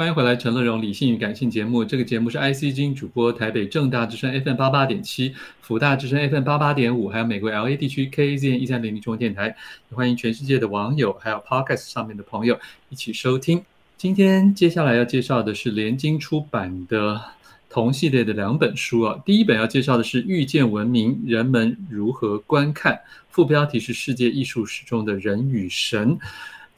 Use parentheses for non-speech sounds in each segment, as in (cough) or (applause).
欢迎回来，陈乐融理性与感性节目。这个节目是 IC 之音主播，台北正大之声 FM 八八点七，福大之声 FM 八八点五，还有美国 LA 地区 KZN 一三零零中文电台。也欢迎全世界的网友，还有 Podcast 上面的朋友一起收听。今天接下来要介绍的是联经出版的同系列的两本书啊。第一本要介绍的是《遇见文明：人们如何观看》，副标题是《世界艺术史中的人与神》。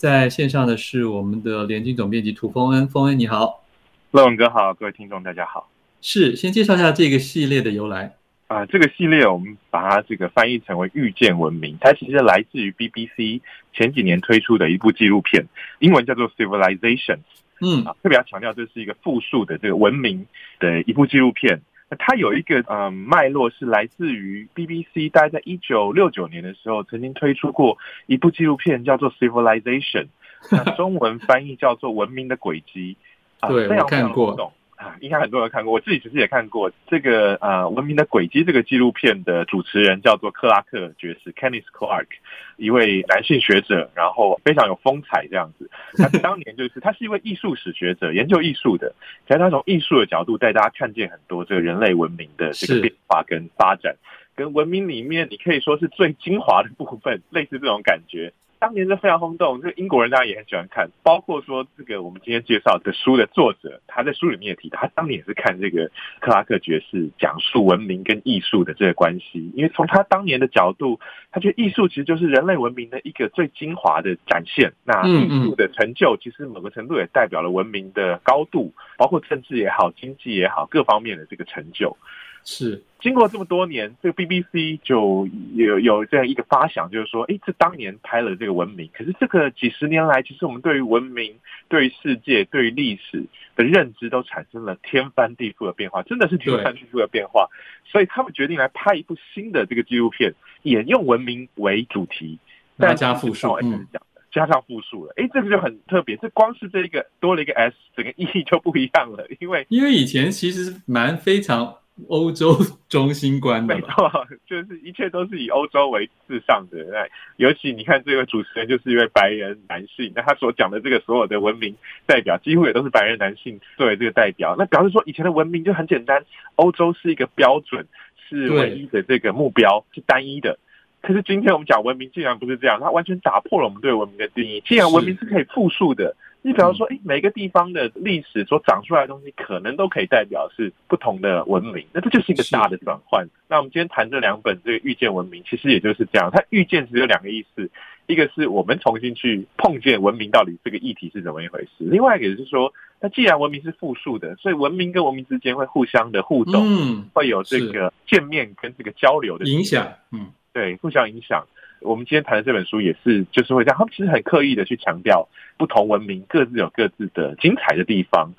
在线上的是我们的联经总编辑涂丰恩，丰恩你好，乐文哥好，各位听众大家好。是，先介绍一下这个系列的由来啊、呃，这个系列我们把它这个翻译成为“遇见文明”，它其实来自于 BBC 前几年推出的一部纪录片，英文叫做《Civilizations》。嗯，啊，特别要强调，这是一个复数的这个文明的一部纪录片。它有一个嗯脉络是来自于 BBC，大概在一九六九年的时候曾经推出过一部纪录片，叫做《Civilization》，那中文翻译叫做《文明的轨迹》。对，非常非常看过。应该很多人看过，我自己其实也看过这个呃《文明的轨迹》这个纪录片的主持人叫做克拉克爵士 （Kenneth Clark），一位男性学者，然后非常有风采这样子。他当年就是他是一位艺术史学者，研究艺术的，其实他从艺术的角度带大家看见很多这个人类文明的这个变化跟发展，跟文明里面你可以说是最精华的部分，类似这种感觉。当年是非常轰动，这个英国人当然也很喜欢看，包括说这个我们今天介绍的书的作者，他在书里面也提到，他当年也是看这个克拉克爵士讲述文明跟艺术的这个关系，因为从他当年的角度，他觉得艺术其实就是人类文明的一个最精华的展现。那艺术的成就，其实某个程度也代表了文明的高度，包括政治也好、经济也好，各方面的这个成就。是经过这么多年，这个 BBC 就有有这样一个发想，就是说，哎，这当年拍了这个文明，可是这个几十年来，其实我们对于文明、对于世界、对于历史的认知都产生了天翻地覆的变化，真的是天翻地覆的变化。所以他们决定来拍一部新的这个纪录片，也用文明为主题，但加复数，嗯，加上复数了。哎，这个就很特别，这光是这个多了一个 S，整个意义就不一样了，因为因为以前其实蛮非常。欧洲中心观的，没错，就是一切都是以欧洲为至上的。那尤其你看，这个主持人就是一位白人男性，那他所讲的这个所有的文明代表，几乎也都是白人男性作为这个代表。那表示说，以前的文明就很简单，欧洲是一个标准，是唯一的这个目标，是单一的。可是今天我们讲文明，竟然不是这样，它完全打破了我们对文明的定义。既然文明是可以复述的。你比方说，哎，每个地方的历史所长出来的东西，可能都可以代表是不同的文明，那这就是一个大的转换。那我们今天谈这两本这个遇见文明，其实也就是这样。它遇见只有两个意思，一个是我们重新去碰见文明到底这个议题是怎么一回事，另外一个是说，那既然文明是复数的，所以文明跟文明之间会互相的互动，嗯，会有这个见面跟这个交流的影响，嗯，对，互相影响。我们今天谈的这本书也是，就是会这样。他们其实很刻意的去强调，不同文明各自有各自的精彩的地方。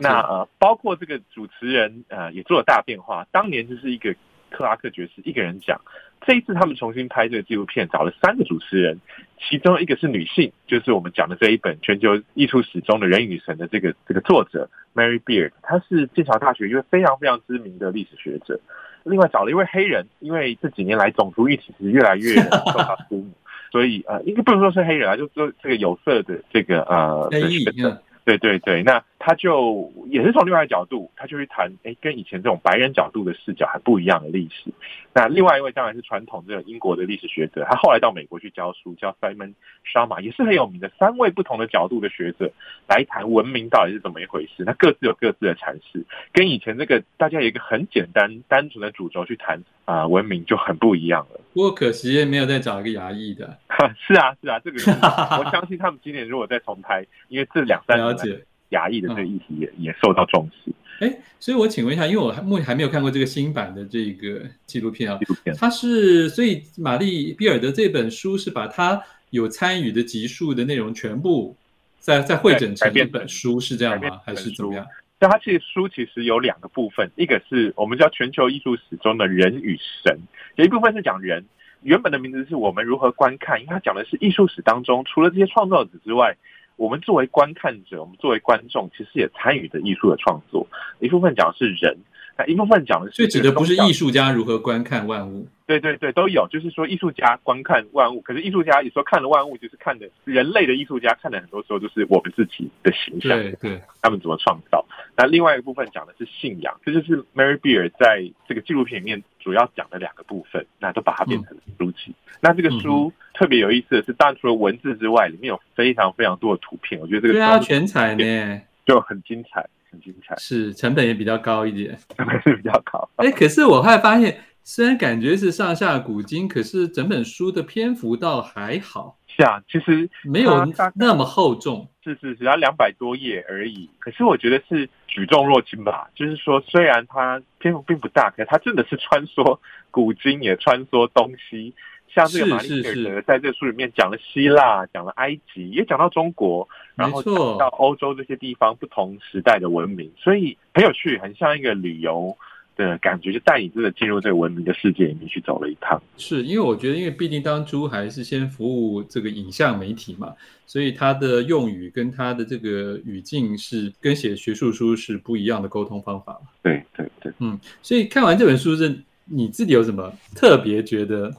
那呃，包括这个主持人呃，也做了大变化。当年就是一个克拉克爵士一个人讲，这一次他们重新拍这个纪录片，找了三个主持人，其中一个是女性，就是我们讲的这一本全球艺术史中的人与神的这个这个作者 Mary Beard，她是剑桥大学一位非常非常知名的历史学者。另外找了一位黑人，因为这几年来种族议题是越来越 (laughs) 受到瞩目，所以呃，应该不能说是黑人啊，就说这个有色的这个呃的学者，对对对，那。他就也是从另外一个角度，他就去谈，哎，跟以前这种白人角度的视角很不一样的历史。那另外一位当然是传统这个英国的历史学者，他后来到美国去教书，叫 Simon s h a m a 也是很有名的。三位不同的角度的学者来谈文明到底是怎么一回事，那各自有各自的阐释，跟以前这个大家有一个很简单单纯的主轴去谈啊、文明就很不一样了。不过可惜没有再找一个牙医的。(laughs) 是啊是啊，这个 (laughs) 我相信他们今年如果再重拍，因为这两三年了解。亚裔的这个议题也、嗯、也受到重视。哎，所以我请问一下，因为我目前还没有看过这个新版的这个纪录片啊。纪录片，它是所以玛丽比尔的这本书是把他有参与的集数的内容全部再再汇整成一本书，是这样吗？还是怎么样？那它其实书其实有两个部分，一个是我们叫全球艺术史中的人与神，有一部分是讲人，原本的名字是我们如何观看，因为它讲的是艺术史当中除了这些创作者之外。我们作为观看者，我们作为观众，其实也参与着艺术的创作。一部分讲的是人，那一部分讲的是，最指的不是艺术家如何观看万物，对对对，都有。就是说艺术家观看万物，可是艺术家有时候看了万物，就是看的人类的艺术家看的很多时候就是我们自己的形象，对对，他们怎么创造。那另外一个部分讲的是信仰，这就是 Mary Beard 在这个纪录片里面主要讲的两个部分，那都把它变成书籍。嗯、那这个书特别有意思的是，当然除了文字之外，里面有非常非常多的图片，我觉得这个对啊，全彩呢，就很精彩。很精彩，是成本也比较高一点，成本是比较高。哎、欸，可是我后来发现，虽然感觉是上下古今，可是整本书的篇幅倒还好。是啊，其实没有那么厚重，是是，只要两百多页而已。可是我觉得是举重若轻吧，就是说，虽然它篇幅并不大，可是它真的是穿梭古今，也穿梭东西。像这个玛丽贝尔德在这个书里面讲了希腊，讲了埃及，也讲到中国，然后讲到欧洲这些地方不同时代的文明，所以很有趣，很像一个旅游的感觉，就带你真的进入这个文明的世界里面去走了一趟。是因为我觉得，因为毕竟当初还是先服务这个影像媒体嘛，所以他的用语跟他的这个语境是跟写学术书是不一样的沟通方法。对对对，嗯，所以看完这本书是，你自己有什么特别觉得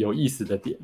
有意思的点，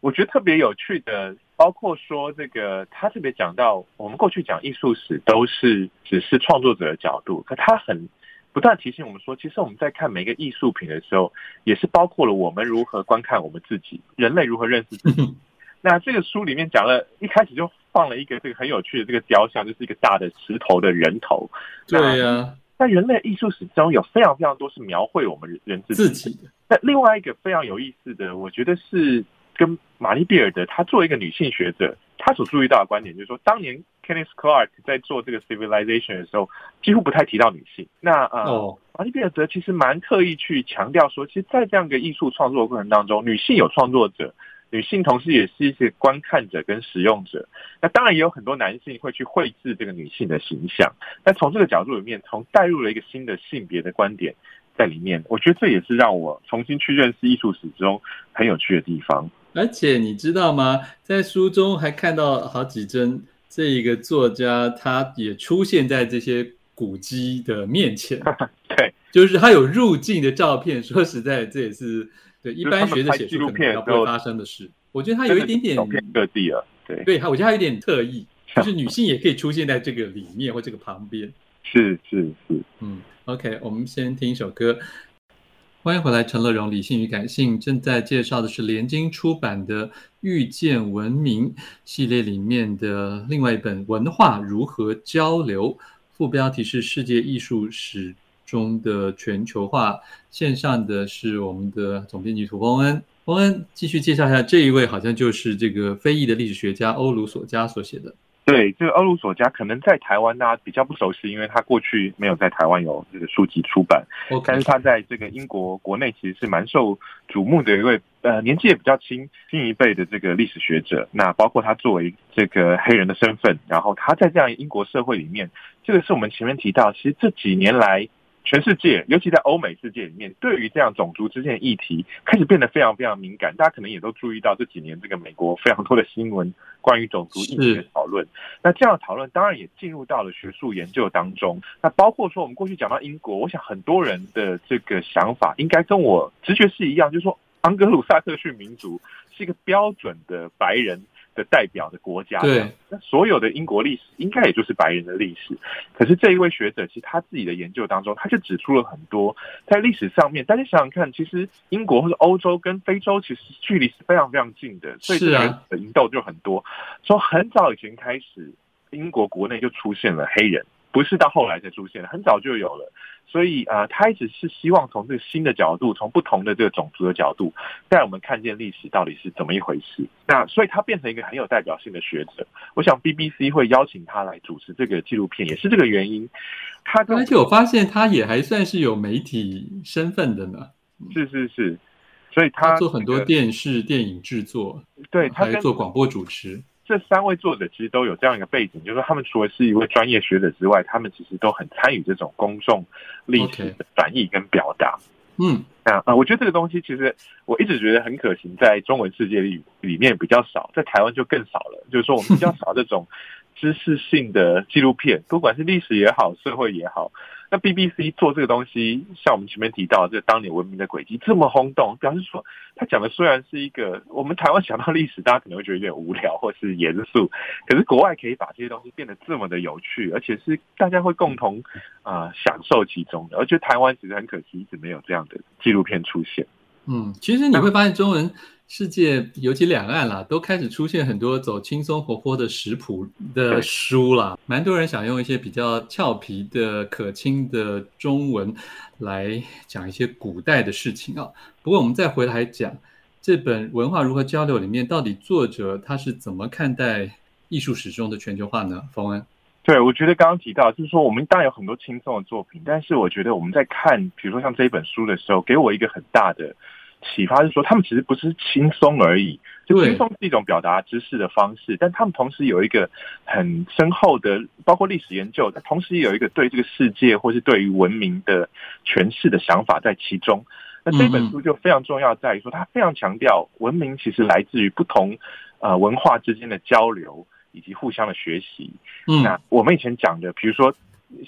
我觉得特别有趣的，包括说这个他特别讲到，我们过去讲艺术史都是只是创作者的角度，可他很不断提醒我们说，其实我们在看每个艺术品的时候，也是包括了我们如何观看我们自己，人类如何认识自己。(laughs) 那这个书里面讲了一开始就放了一个这个很有趣的这个雕像，就是一个大的石头的人头。对呀。在人类艺术史中有非常非常多是描绘我们人自己的。那另外一个非常有意思的，我觉得是跟玛丽比尔德，她作为一个女性学者，她所注意到的观点就是说，当年 Kenneth Clark 在做这个 Civilization 的时候，几乎不太提到女性。那呃，玛丽比尔德其实蛮特意去强调说，其实，在这样一个艺术创作的过程当中，女性有创作者。女性同时也是一些观看者跟使用者，那当然也有很多男性会去绘制这个女性的形象。那从这个角度里面，从带入了一个新的性别的观点在里面，我觉得这也是让我重新去认识艺术史中很有趣的地方。而且你知道吗？在书中还看到好几帧，这一个作家他也出现在这些古迹的面前。(laughs) 对，就是他有入境的照片。说实在，这也是。对，一般学者写书可能不会发生的事，我觉得他有一点点各地啊。对，对，他我觉得他有点特意，就是女性也可以出现在这个里面或这个旁边。是是是，嗯，OK，我们先听一首歌。欢迎回来，陈乐融，理性与感性正在介绍的是联经出版的《遇见文明》系列里面的另外一本《文化如何交流》，副标题是“世界艺术史”。中的全球化，线上的是我们的总编辑涂峰恩。峰恩继续介绍一下，这一位好像就是这个非裔的历史学家欧鲁索加所写的。对，这个欧鲁索加可能在台湾大家比较不熟悉，因为他过去没有在台湾有这个书籍出版。但是他在这个英国国内其实是蛮受瞩目的一位，呃，年纪也比较轻，新一辈的这个历史学者。那包括他作为这个黑人的身份，然后他在这样英国社会里面，这个是我们前面提到，其实这几年来。全世界，尤其在欧美世界里面，对于这样种族之间的议题，开始变得非常非常敏感。大家可能也都注意到这几年这个美国非常多的新闻，关于种族议题的讨论。那这样的讨论当然也进入到了学术研究当中。那包括说，我们过去讲到英国，我想很多人的这个想法应该跟我直觉是一样，就是说，盎格鲁撒克逊民族是一个标准的白人。的代表的国家，对，那所有的英国历史应该也就是白人的历史。可是这一位学者，其实他自己的研究当中，他就指出了很多在历史上面，大家想想看，其实英国或者欧洲跟非洲其实距离是非常非常近的，所以这个人的引斗就很多。从很早以前开始，英国国内就出现了黑人，不是到后来才出现的，很早就有了。所以啊、呃，他一直是希望从这个新的角度，从不同的这个种族的角度，带我们看见历史到底是怎么一回事。那所以他变成一个很有代表性的学者。我想 BBC 会邀请他来主持这个纪录片，也是这个原因。他而且我发现他也还算是有媒体身份的呢。是是是，所以他，他做很多电视、电影制作，对，他还做广播主持。这三位作者其实都有这样一个背景，就是说他们除了是一位专业学者之外，他们其实都很参与这种公众历史的转译跟表达。嗯，啊啊，我觉得这个东西其实我一直觉得很可行，在中文世界里里面比较少，在台湾就更少了。就是说我们比较少这种知识性的纪录片，不管是历史也好，社会也好。那 BBC 做这个东西，像我们前面提到这当年文明的轨迹这么轰动，表示说他讲的虽然是一个我们台湾想到历史，大家可能会觉得有点无聊或是严肃，可是国外可以把这些东西变得这么的有趣，而且是大家会共同啊、享受其中的。而且台湾其实很可惜一直没有这样的纪录片出现。嗯，其实你会发现中文。世界尤其两岸啦，都开始出现很多走轻松活泼的食谱的书啦，蛮多人想用一些比较俏皮的、可亲的中文来讲一些古代的事情啊。不过我们再回来讲这本《文化如何交流》里面，到底作者他是怎么看待艺术史中的全球化呢？冯恩，对，我觉得刚刚提到就是说，我们当然有很多轻松的作品，但是我觉得我们在看，比如说像这一本书的时候，给我一个很大的。启发是说，他们其实不是轻松而已，就轻松是一种表达知识的方式，但他们同时有一个很深厚的，包括历史研究，但同时也有一个对这个世界或是对于文明的诠释的想法在其中。那这本书就非常重要，在于说，它非常强调文明其实来自于不同呃文化之间的交流以及互相的学习。嗯，那我们以前讲的，比如说。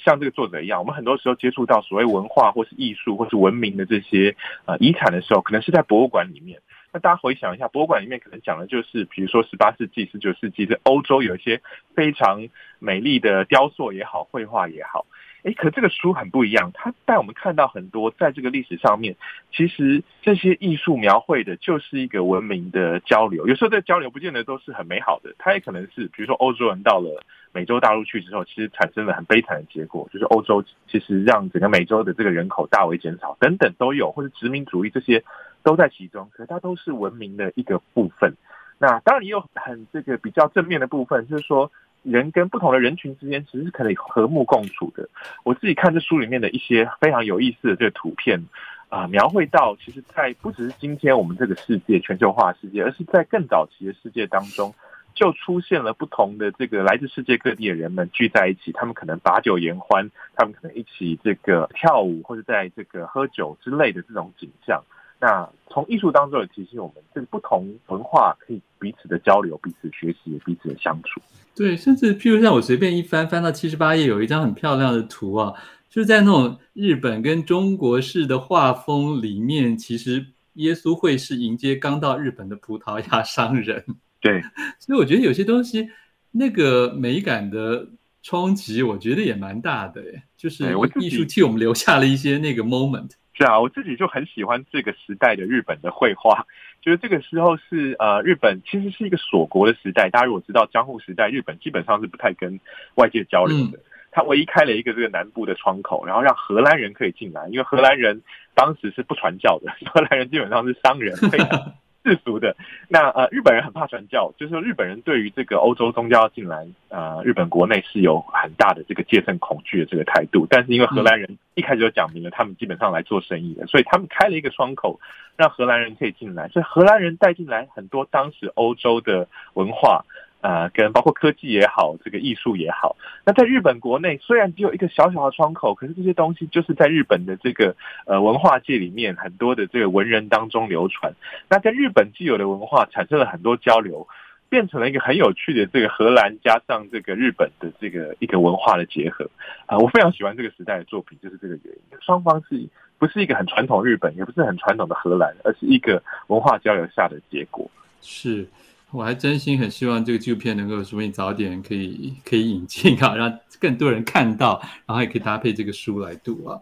像这个作者一样，我们很多时候接触到所谓文化或是艺术或是文明的这些呃遗产的时候，可能是在博物馆里面。那大家回想一下，博物馆里面可能讲的就是，比如说十八世纪、十九世纪的欧洲有一些非常美丽的雕塑也好、绘画也好。诶，可这个书很不一样，它带我们看到很多在这个历史上面，其实这些艺术描绘的就是一个文明的交流。有时候这交流不见得都是很美好的，它也可能是，比如说欧洲人到了美洲大陆去之后，其实产生了很悲惨的结果，就是欧洲其实让整个美洲的这个人口大为减少，等等都有，或者殖民主义这些都在其中。可是它都是文明的一个部分。那当然也有很这个比较正面的部分，就是说。人跟不同的人群之间其实是可以和睦共处的。我自己看这书里面的一些非常有意思的这个图片啊、描绘到其实，在不只是今天我们这个世界全球化世界，而是在更早期的世界当中，就出现了不同的这个来自世界各地的人们聚在一起，他们可能把酒言欢，他们可能一起这个跳舞或者在这个喝酒之类的这种景象。那从艺术当中也提醒我们，这个不同文化可以彼此的交流、彼此学习、彼此的相处。对，甚至譬如像我随便一翻，翻到七十八页，有一张很漂亮的图啊，就是在那种日本跟中国式的画风里面，其实耶稣会是迎接刚到日本的葡萄牙商人。对，(laughs) 所以我觉得有些东西那个美感的冲击，我觉得也蛮大的，就是艺术替我们留下了一些那个 moment。是啊，我自己就很喜欢这个时代的日本的绘画，就是这个时候是呃，日本其实是一个锁国的时代。大家如果知道江户时代，日本基本上是不太跟外界交流的。他唯一开了一个这个南部的窗口，然后让荷兰人可以进来，因为荷兰人当时是不传教的，荷兰人基本上是商人，非常。世俗的那呃，日本人很怕传教，就是说日本人对于这个欧洲宗教进来，呃，日本国内是有很大的这个戒慎恐惧的这个态度。但是因为荷兰人一开始就讲明了，他们基本上来做生意的，所以他们开了一个窗口，让荷兰人可以进来。所以荷兰人带进来很多当时欧洲的文化。呃，跟包括科技也好，这个艺术也好，那在日本国内虽然只有一个小小的窗口，可是这些东西就是在日本的这个呃文化界里面很多的这个文人当中流传。那跟日本既有的文化产生了很多交流，变成了一个很有趣的这个荷兰加上这个日本的这个一个文化的结合。啊、我非常喜欢这个时代的作品，就是这个原因。双方是不是一个很传统日本，也不是很传统的荷兰，而是一个文化交流下的结果。是。我还真心很希望这个纪录片能够说不定早点可以可以引进啊，(laughs) 让更多人看到，然后也可以搭配这个书来读啊。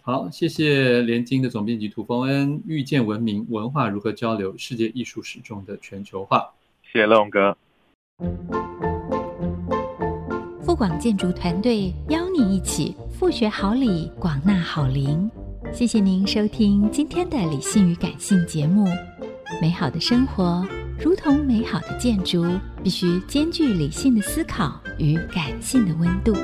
好，谢谢联经的总编辑涂峰恩，《遇见文明：文化如何交流？世界艺术史中的全球化》。谢谢乐荣哥。富广建筑团队邀您一起富学好礼，广纳好邻。谢谢您收听今天的理性与感性节目。美好的生活。如同美好的建筑，必须兼具理性的思考与感性的温度。